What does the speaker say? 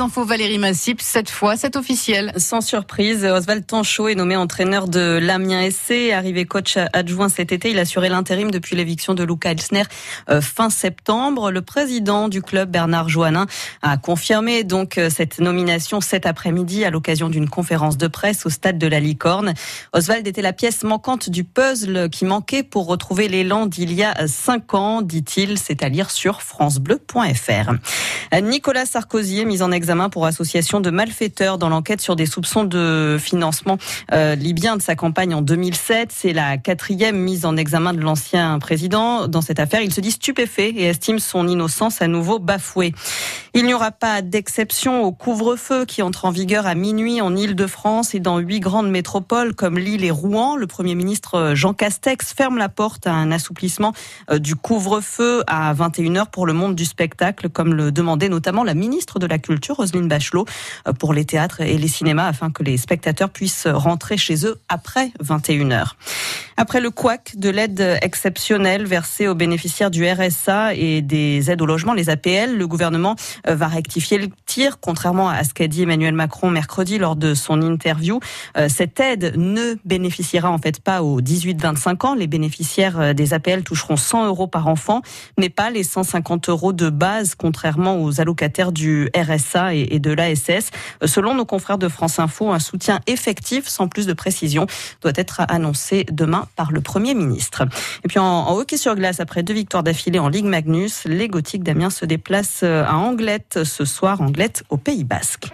infos Valérie Massip. Cette fois, c'est officiel. Sans surprise, Oswald Tanchot est nommé entraîneur de l'Amiens SC. Arrivé coach adjoint cet été, il a assuré l'intérim depuis l'éviction de Luca Elsner euh, fin septembre. Le président du club, Bernard Joannin, a confirmé donc euh, cette nomination cet après-midi à l'occasion d'une conférence de presse au stade de la Licorne. Oswald était la pièce manquante du puzzle qui manquait pour retrouver l'élan d'il y a cinq ans, dit-il. C'est à lire sur francebleu.fr. Nicolas Sarkozy est mis en examen pour association de malfaiteurs dans l'enquête sur des soupçons de financement euh, libyen de sa campagne en 2007. C'est la quatrième mise en examen de l'ancien président. Dans cette affaire, il se dit stupéfait et estime son innocence à nouveau bafouée. Il n'y aura pas d'exception au couvre-feu qui entre en vigueur à minuit en Ile-de-France et dans huit grandes métropoles comme Lille et Rouen. Le Premier ministre Jean Castex ferme la porte à un assouplissement euh, du couvre-feu à 21h pour le monde du spectacle, comme le demandait notamment la ministre de la Culture, Roselyne Bachelot, euh, pour les théâtres et les cinémas afin que les spectateurs puissent rentrer chez eux après 21h. Après le couac de l'aide exceptionnelle versée aux bénéficiaires du RSA et des aides au logement, les APL, le gouvernement euh, va rectifier le contrairement à ce qu'a dit Emmanuel Macron mercredi lors de son interview. Euh, cette aide ne bénéficiera en fait pas aux 18-25 ans. Les bénéficiaires euh, des APL toucheront 100 euros par enfant, mais pas les 150 euros de base, contrairement aux allocataires du RSA et de l'ASS. Selon nos confrères de France Info, un soutien effectif, sans plus de précision, doit être annoncé demain par le Premier ministre. Et puis en, hockey sur glace, après deux victoires d'affilée en Ligue Magnus, les Gothiques d'Amiens se déplacent à Anglette ce soir, Anglette au Pays Basque.